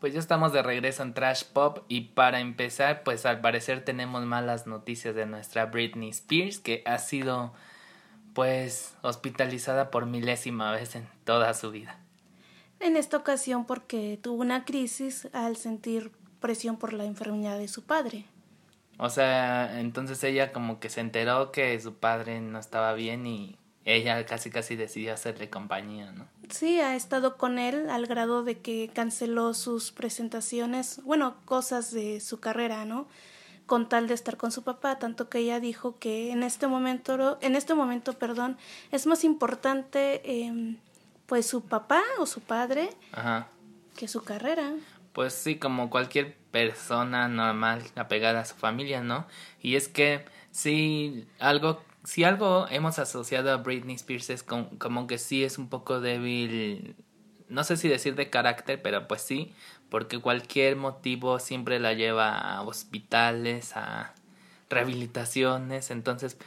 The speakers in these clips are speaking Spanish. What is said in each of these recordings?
Pues ya estamos de regreso en Trash Pop y para empezar, pues al parecer tenemos malas noticias de nuestra Britney Spears que ha sido pues hospitalizada por milésima vez en toda su vida. En esta ocasión porque tuvo una crisis al sentir presión por la enfermedad de su padre. O sea, entonces ella como que se enteró que su padre no estaba bien y ella casi casi decidió hacerle compañía, ¿no? Sí, ha estado con él al grado de que canceló sus presentaciones, bueno, cosas de su carrera, ¿no? Con tal de estar con su papá, tanto que ella dijo que en este momento, en este momento, perdón, es más importante, eh, pues su papá o su padre Ajá. que su carrera. Pues sí, como cualquier persona normal apegada a su familia, ¿no? Y es que sí, algo si algo hemos asociado a Britney Spears es como que sí es un poco débil, no sé si decir de carácter, pero pues sí, porque cualquier motivo siempre la lleva a hospitales, a rehabilitaciones, entonces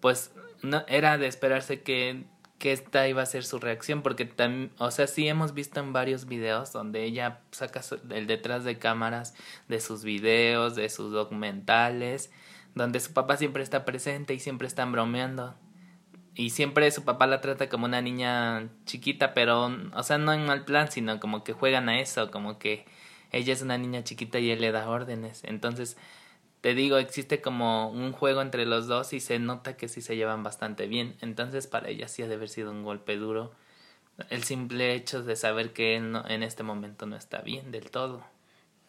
pues no era de esperarse que que esta iba a ser su reacción porque o sea, sí hemos visto en varios videos donde ella saca el detrás de cámaras de sus videos, de sus documentales donde su papá siempre está presente y siempre están bromeando. Y siempre su papá la trata como una niña chiquita, pero, o sea, no en mal plan, sino como que juegan a eso, como que ella es una niña chiquita y él le da órdenes. Entonces, te digo, existe como un juego entre los dos y se nota que sí se llevan bastante bien. Entonces, para ella sí ha de haber sido un golpe duro el simple hecho de saber que él no, en este momento no está bien del todo.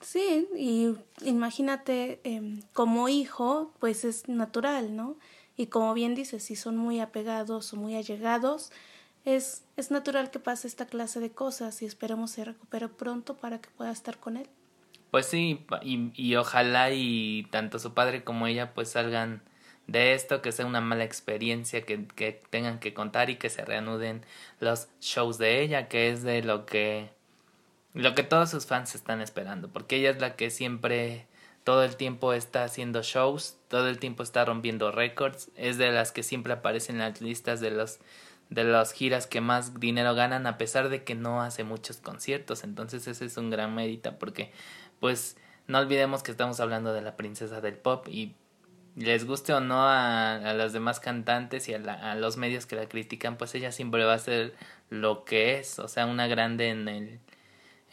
Sí, y imagínate em, como hijo, pues es natural, ¿no? Y como bien dices, si son muy apegados o muy allegados, es, es natural que pase esta clase de cosas y esperemos se recupere pronto para que pueda estar con él. Pues sí, y, y ojalá y tanto su padre como ella pues salgan de esto, que sea una mala experiencia, que, que tengan que contar y que se reanuden los shows de ella, que es de lo que lo que todos sus fans están esperando, porque ella es la que siempre todo el tiempo está haciendo shows, todo el tiempo está rompiendo récords, es de las que siempre aparecen en las listas de los de las giras que más dinero ganan a pesar de que no hace muchos conciertos, entonces ese es un gran mérito porque pues no olvidemos que estamos hablando de la princesa del pop y les guste o no a, a los demás cantantes y a, a los medios que la critican, pues ella siempre va a ser lo que es, o sea, una grande en el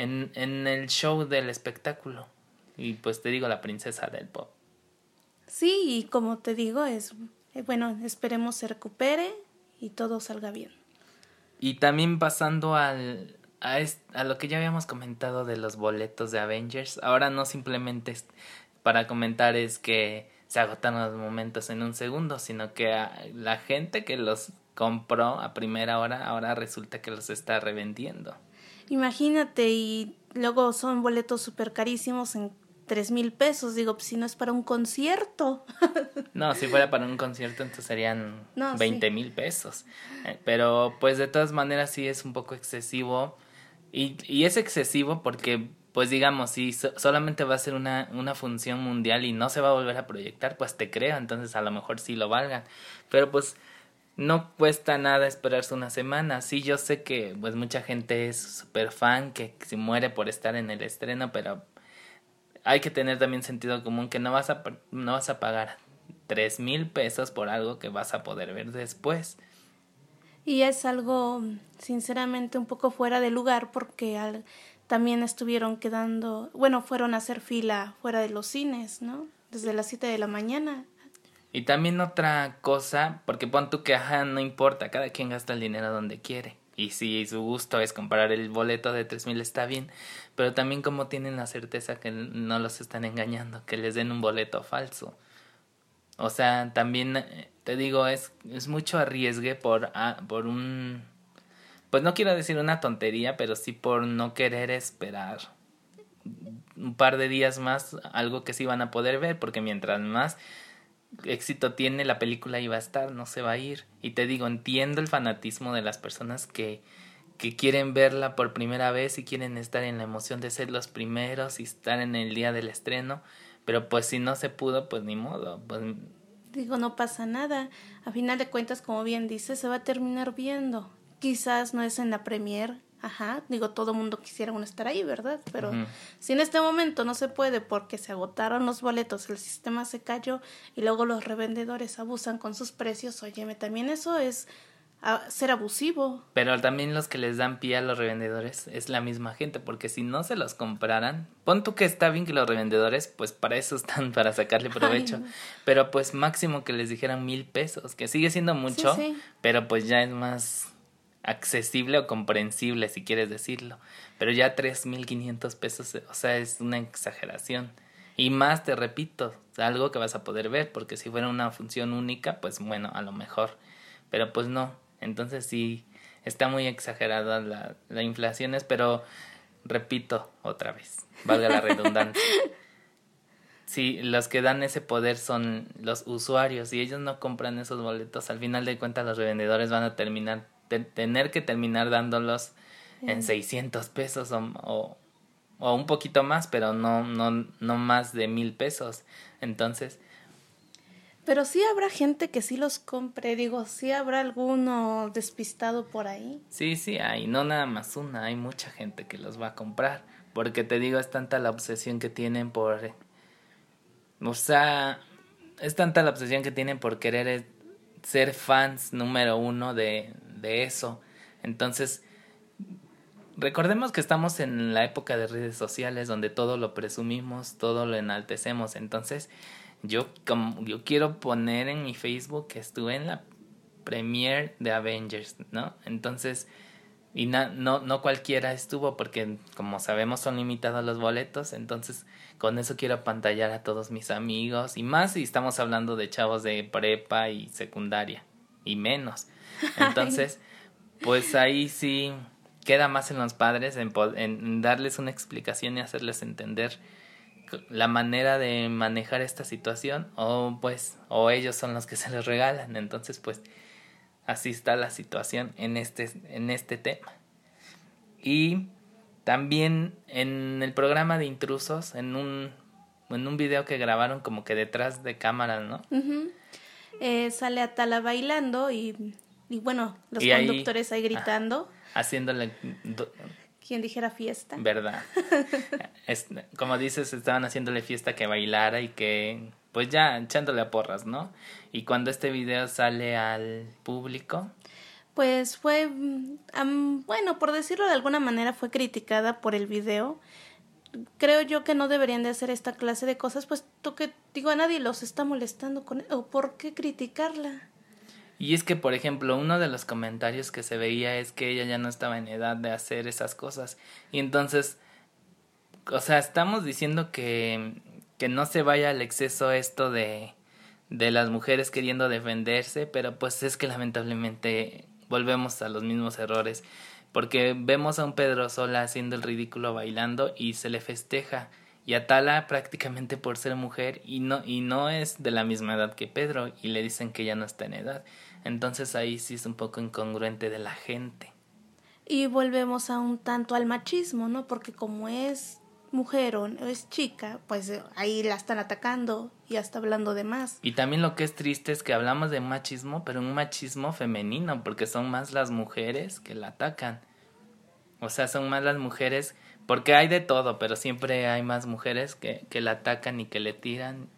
en, en el show del espectáculo. Y pues te digo, la princesa del pop. Sí, y como te digo, es eh, bueno, esperemos se recupere y todo salga bien. Y también pasando al, a, a lo que ya habíamos comentado de los boletos de Avengers, ahora no simplemente para comentar es que se agotaron los momentos en un segundo, sino que la gente que los compró a primera hora ahora resulta que los está revendiendo. Imagínate, y luego son boletos súper carísimos en tres mil pesos. Digo, pues si no es para un concierto. no, si fuera para un concierto, entonces serían veinte mil pesos. Eh, pero pues de todas maneras sí es un poco excesivo. Y, y es excesivo porque, pues digamos, si solamente va a ser una, una función mundial y no se va a volver a proyectar, pues te creo, entonces a lo mejor sí lo valgan. Pero pues no cuesta nada esperarse una semana. Sí, yo sé que pues mucha gente es súper fan, que se muere por estar en el estreno, pero hay que tener también sentido común que no vas a, no vas a pagar tres mil pesos por algo que vas a poder ver después. Y es algo, sinceramente, un poco fuera de lugar porque al, también estuvieron quedando, bueno, fueron a hacer fila fuera de los cines, ¿no? Desde las siete de la mañana y también otra cosa, porque pon tú que, ajá, no importa, cada quien gasta el dinero donde quiere. Y si su gusto es comprar el boleto de tres mil está bien, pero también como tienen la certeza que no los están engañando, que les den un boleto falso. O sea, también eh, te digo, es, es mucho arriesgue por, ah, por un... Pues no quiero decir una tontería, pero sí por no querer esperar un par de días más algo que sí van a poder ver, porque mientras más éxito tiene, la película iba a estar, no se va a ir. Y te digo, entiendo el fanatismo de las personas que, que quieren verla por primera vez y quieren estar en la emoción de ser los primeros y estar en el día del estreno, pero pues si no se pudo, pues ni modo. Pues... Digo, no pasa nada. A final de cuentas, como bien dices, se va a terminar viendo. Quizás no es en la premier, Ajá, digo, todo mundo quisiera uno estar ahí, ¿verdad? Pero si en este momento no se puede porque se agotaron los boletos, el sistema se cayó y luego los revendedores abusan con sus precios, óyeme, también eso es ser abusivo. Pero también los que les dan pie a los revendedores es la misma gente, porque si no se los compraran, pon tú que está bien que los revendedores, pues para eso están, para sacarle provecho, pero pues máximo que les dijeran mil pesos, que sigue siendo mucho, pero pues ya es más accesible o comprensible, si quieres decirlo. Pero ya tres mil quinientos pesos, o sea, es una exageración. Y más, te repito, algo que vas a poder ver, porque si fuera una función única, pues bueno, a lo mejor. Pero pues no. Entonces sí, está muy exagerada la, la inflación, pero repito otra vez, valga la redundancia. Sí, los que dan ese poder son los usuarios y ellos no compran esos boletos. Al final de cuentas los revendedores van a terminar tener que terminar dándolos en 600 pesos o, o, un poquito más, pero no, no, no más de mil pesos. Entonces... Pero sí habrá gente que sí los compre, digo, sí habrá alguno despistado por ahí. Sí, sí, hay, no nada más una, hay mucha gente que los va a comprar, porque te digo, es tanta la obsesión que tienen por... O sea, es tanta la obsesión que tienen por querer ser fans número uno de, de eso. Entonces, recordemos que estamos en la época de redes sociales donde todo lo presumimos, todo lo enaltecemos. Entonces, yo, como, yo quiero poner en mi Facebook que estuve en la premiere de Avengers, ¿no? Entonces, y no, no cualquiera estuvo porque, como sabemos, son limitados los boletos. Entonces, con eso quiero apantallar a todos mis amigos y más si estamos hablando de chavos de prepa y secundaria y menos. Entonces, pues ahí sí queda más en los padres en, en darles una explicación y hacerles entender la manera de manejar esta situación o pues o ellos son los que se les regalan. Entonces pues así está la situación en este en este tema. Y también en el programa de intrusos en un en un video que grabaron como que detrás de cámara no eh, sale a Tala bailando y y bueno, los conductores ahí, gritando. haciéndole... Quien dijera fiesta. ¿Verdad? es, como dices, estaban haciéndole fiesta que bailara y que, pues ya, echándole a porras, ¿no? Y cuando este video sale al público... Pues fue, mm, bueno, por decirlo de alguna manera, fue criticada por el video. Creo yo que no deberían de hacer esta clase de cosas, pues tú que digo, a nadie los está molestando con... ¿O por qué criticarla? Y es que, por ejemplo, uno de los comentarios que se veía es que ella ya no estaba en edad de hacer esas cosas. Y entonces, o sea, estamos diciendo que, que no se vaya al exceso esto de, de las mujeres queriendo defenderse, pero pues es que lamentablemente volvemos a los mismos errores. Porque vemos a un Pedro Sola haciendo el ridículo bailando y se le festeja. Y Atala prácticamente por ser mujer y no, y no es de la misma edad que Pedro y le dicen que ya no está en edad. Entonces ahí sí es un poco incongruente de la gente. Y volvemos a un tanto al machismo, ¿no? Porque como es mujer o es chica, pues eh, ahí la están atacando y hasta hablando de más. Y también lo que es triste es que hablamos de machismo, pero un machismo femenino, porque son más las mujeres que la atacan. O sea, son más las mujeres, porque hay de todo, pero siempre hay más mujeres que, que la atacan y que le tiran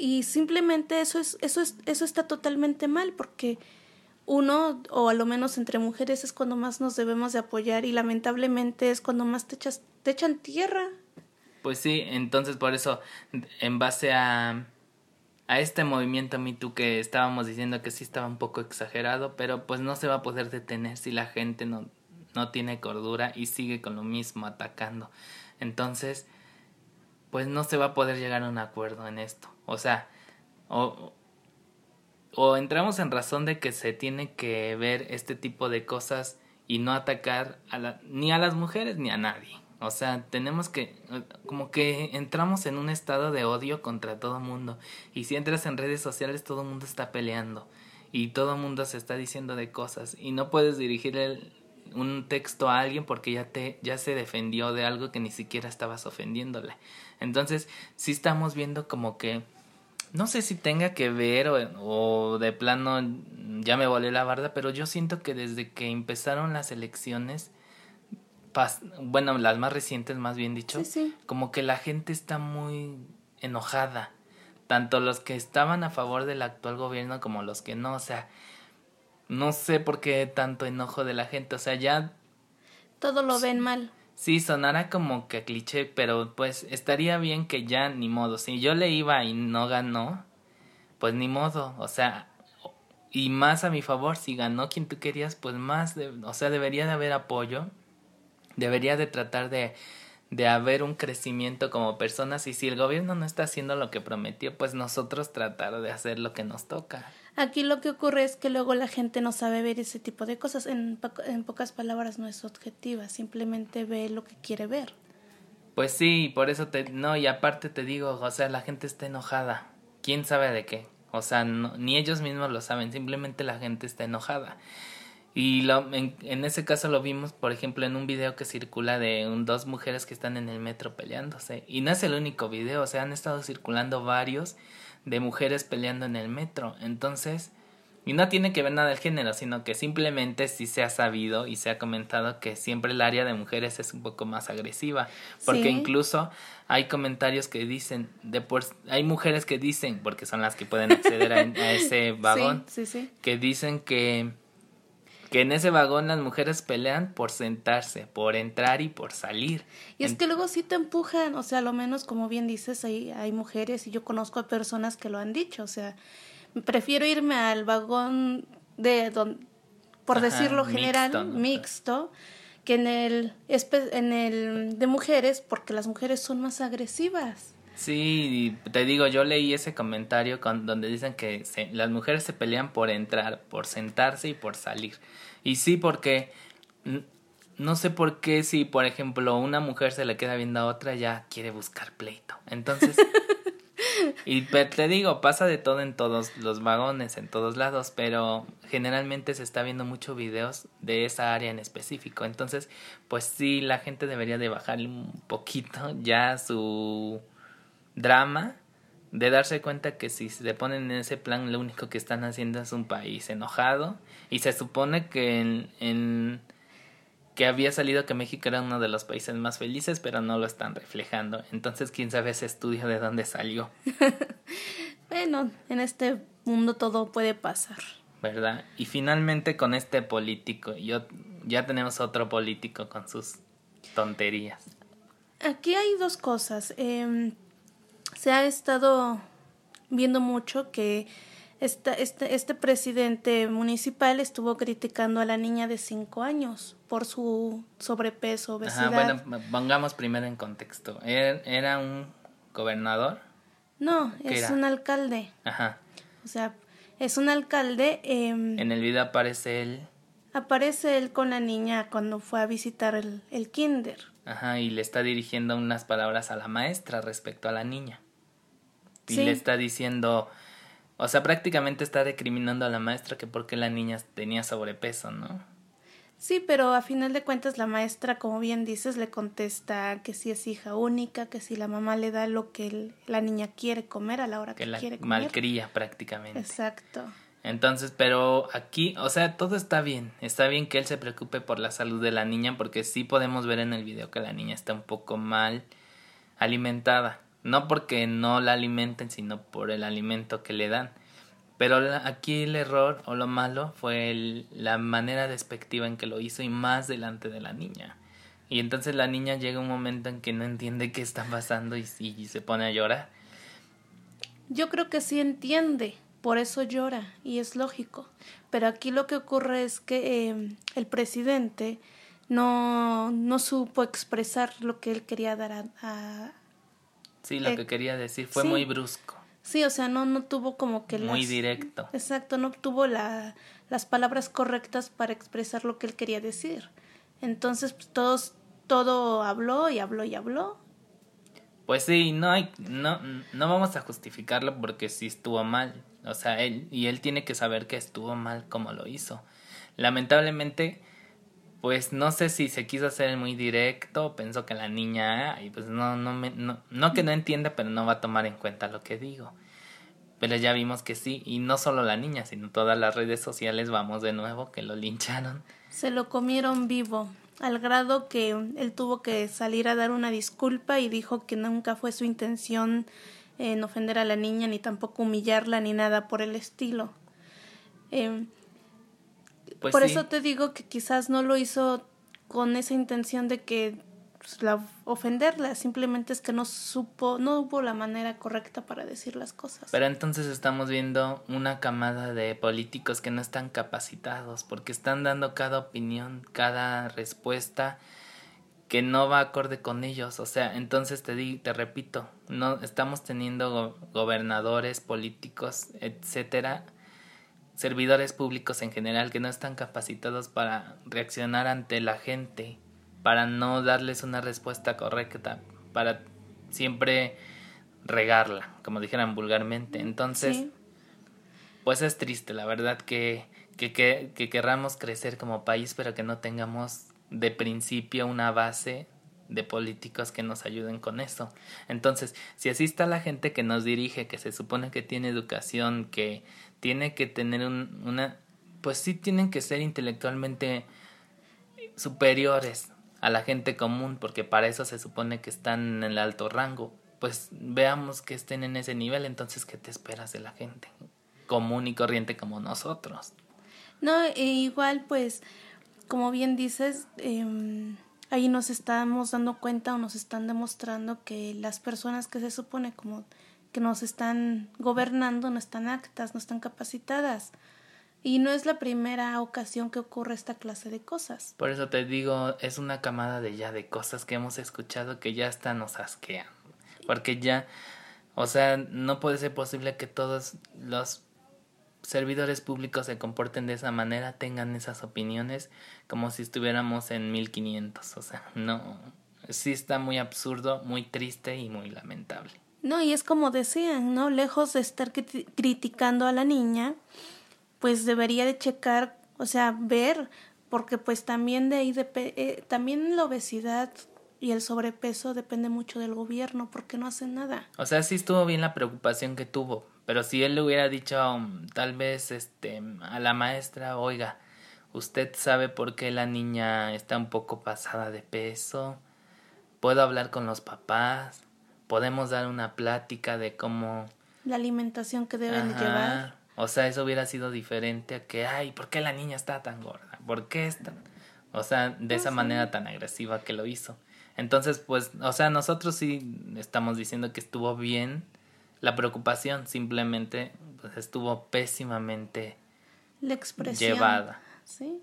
y simplemente eso es eso es eso está totalmente mal porque uno o a lo menos entre mujeres es cuando más nos debemos de apoyar y lamentablemente es cuando más te echas te echan tierra. Pues sí, entonces por eso en base a a este movimiento Me Too que estábamos diciendo que sí estaba un poco exagerado, pero pues no se va a poder detener si la gente no, no tiene cordura y sigue con lo mismo atacando. Entonces, pues no se va a poder llegar a un acuerdo en esto. O sea, o, o entramos en razón de que se tiene que ver este tipo de cosas y no atacar a la, ni a las mujeres ni a nadie. O sea, tenemos que, como que entramos en un estado de odio contra todo mundo. Y si entras en redes sociales, todo el mundo está peleando. Y todo el mundo se está diciendo de cosas. Y no puedes dirigir un texto a alguien porque ya te ya se defendió de algo que ni siquiera estabas ofendiéndole. Entonces, sí estamos viendo como que no sé si tenga que ver o, o de plano ya me volé la barda, pero yo siento que desde que empezaron las elecciones bueno, las más recientes más bien dicho, Sí, sí. como que la gente está muy enojada, tanto los que estaban a favor del actual gobierno como los que no, o sea, no sé por qué tanto enojo de la gente, o sea, ya Todo lo ven mal. Sí, sonará como que cliché, pero pues estaría bien que ya ni modo. Si yo le iba y no ganó, pues ni modo. O sea, y más a mi favor, si ganó quien tú querías, pues más, de, o sea, debería de haber apoyo. Debería de tratar de, de haber un crecimiento como personas. Y si el gobierno no está haciendo lo que prometió, pues nosotros tratar de hacer lo que nos toca. Aquí lo que ocurre es que luego la gente no sabe ver ese tipo de cosas. En, po- en pocas palabras no es objetiva, simplemente ve lo que quiere ver. Pues sí, por eso te... No, y aparte te digo, o sea, la gente está enojada. ¿Quién sabe de qué? O sea, no- ni ellos mismos lo saben, simplemente la gente está enojada. Y lo, en, en ese caso lo vimos, por ejemplo, en un video que circula de un- dos mujeres que están en el metro peleándose. Y no es el único video, o sea, han estado circulando varios de mujeres peleando en el metro. Entonces, y no tiene que ver nada el género, sino que simplemente sí se ha sabido y se ha comentado que siempre el área de mujeres es un poco más agresiva. Porque Sí. incluso hay comentarios que dicen, de por, hay mujeres que dicen, porque son las que pueden acceder a, a ese vagón, Sí, sí, sí. que dicen que, que en ese vagón las mujeres pelean por sentarse, por entrar y por salir. Y es En- que luego sí te empujan, o sea, a lo menos como bien dices, hay, hay mujeres y yo conozco a personas que lo han dicho, o sea, prefiero irme al vagón de don, por Ajá, decirlo general, mixto, ¿no? mixto, que en el, en el de mujeres, porque las mujeres son más agresivas. Sí, te digo, yo leí ese comentario con, donde dicen que se- las mujeres se pelean por entrar, por sentarse y por salir. Y sí, porque no sé por qué si, por ejemplo, una mujer se le queda viendo a otra, ya quiere buscar pleito. Entonces, y te digo, pasa de todo en todos los vagones, en todos lados, pero generalmente se está viendo muchos videos de esa área en específico. Entonces, pues sí, la gente debería de bajarle un poquito ya su drama de darse cuenta que si se ponen en ese plan lo único que están haciendo es un país enojado. Y se supone que en, en- que había salido que México era uno de los países más felices pero no lo están reflejando. Entonces quién sabe ese estudio de dónde salió. Bueno, en este mundo todo puede pasar. verdad y finalmente con este político yo ya tenemos otro político con sus tonterías. Aquí hay dos cosas. Em, se ha estado viendo mucho que esta, este, este presidente municipal estuvo criticando a la niña de 5 años por su sobrepeso, obesidad. Ajá, bueno pongamos primero en contexto era, era un gobernador no, ¿qué es era? un alcalde. ajá O sea, es un alcalde. em, En el video aparece él, Aparece él con la niña cuando fue a visitar el, el kinder. ajá, y le está dirigiendo unas palabras a la maestra respecto a la niña. Y Sí. le está diciendo, o sea, prácticamente está recriminando a la maestra que porque la niña tenía sobrepeso, ¿no? Sí, pero a final de cuentas la maestra, como bien dices, le contesta que si es hija única, que si la mamá le da lo que el- la niña quiere comer a la hora que, Que la quiere comer. malcría prácticamente. Exacto. Entonces, pero aquí, o sea, todo está bien. Está bien que él se preocupe por la salud de la niña porque sí podemos ver en el video que la niña está un poco mal alimentada. No porque no la alimenten, sino por el alimento que le dan. Pero aquí el error o lo malo fue la manera despectiva en que lo hizo y más delante de la niña. Y entonces la niña llega un momento en que no entiende qué está pasando y, se pone a llorar. Yo creo que sí entiende, por eso llora, y es lógico. Pero aquí lo que ocurre es que eh, el presidente no, no supo expresar lo que él quería dar a, a- Sí, lo Eh, que quería decir fue sí. muy brusco, Sí, o sea, no, no tuvo como que muy las... directo. Exacto, no tuvo la, las palabras correctas para expresar lo que él quería decir. Entonces, pues, todos, todo habló y habló y habló. Pues sí, no hay, no, no vamos a justificarlo porque sí estuvo mal. O sea, él, y él tiene que saber que estuvo mal como lo hizo. Lamentablemente, pues no sé si se quiso hacer muy directo, pensó que la niña, y pues no, no me, no, no que no entienda, pero no va a tomar en cuenta lo que digo. Pero ya vimos que sí, y no solo la niña, sino todas las redes sociales, vamos de nuevo, que lo lincharon. Se lo comieron vivo. al grado que él tuvo que salir a dar una disculpa y dijo que nunca fue su intención en ofender a la niña ni tampoco humillarla ni nada por el estilo. Em, pues por eso te digo que quizás no lo hizo con esa intención de que pues, la, ofenderla, simplemente es que no supo, no hubo la manera correcta para decir las cosas. Pero entonces estamos viendo una camada de políticos que no están capacitados, porque están dando cada opinión, cada respuesta que no va acorde con ellos. O sea, entonces te di, te repito, no estamos teniendo gobernadores, políticos, etcétera, servidores públicos en general que no están capacitados para reaccionar ante la gente para no darles una respuesta correcta, para siempre regarla, como dijeran vulgarmente. Entonces, pues es triste, la verdad, que, que, que, que querramos crecer como país, pero que no tengamos de principio una base de políticos que nos ayuden con eso. Entonces, si así está la gente que nos dirige, que se supone que tiene educación, que tiene que tener un, una, pues sí tienen que ser intelectualmente superiores a la gente común, porque para eso se supone que están en el alto rango. Pues veamos que estén en ese nivel, entonces, ¿qué te esperas de la gente común y corriente como nosotros? No, e igual, pues, como bien dices, eh, ahí nos estamos dando cuenta o nos están demostrando que las personas que se supone como que nos están gobernando no están actas, no están capacitadas. Y no es la primera ocasión que ocurre esta clase de cosas. Por eso te digo, es una camada de ya de cosas que hemos escuchado que ya hasta nos asquean. Porque ya, o sea, no puede ser posible que todos los servidores públicos se comporten de esa manera, tengan esas opiniones como si estuviéramos en 1500. O sea, no, sí está muy absurdo, muy triste y muy lamentable. No, y es como decían, ¿no? Lejos de estar criticando a la niña, pues debería de checar, o sea, ver, porque pues también de ahí, de, eh, también la obesidad y el sobrepeso depende mucho del gobierno, porque no hacen nada. O sea, sí estuvo bien la preocupación que tuvo, pero si él le hubiera dicho um, tal vez este a la maestra, oiga, usted sabe por qué la niña está un poco pasada de peso, puedo hablar con los papás, podemos dar una plática de cómo la alimentación que deben llevar o sea, eso hubiera sido diferente a que, ay, ¿por qué la niña está tan gorda? ¿Por qué está? O sea, de esa manera tan agresiva que lo hizo. Entonces, pues, o sea, nosotros sí estamos diciendo que estuvo bien la preocupación, simplemente pues, estuvo pésimamente la expresión. llevada. Sí.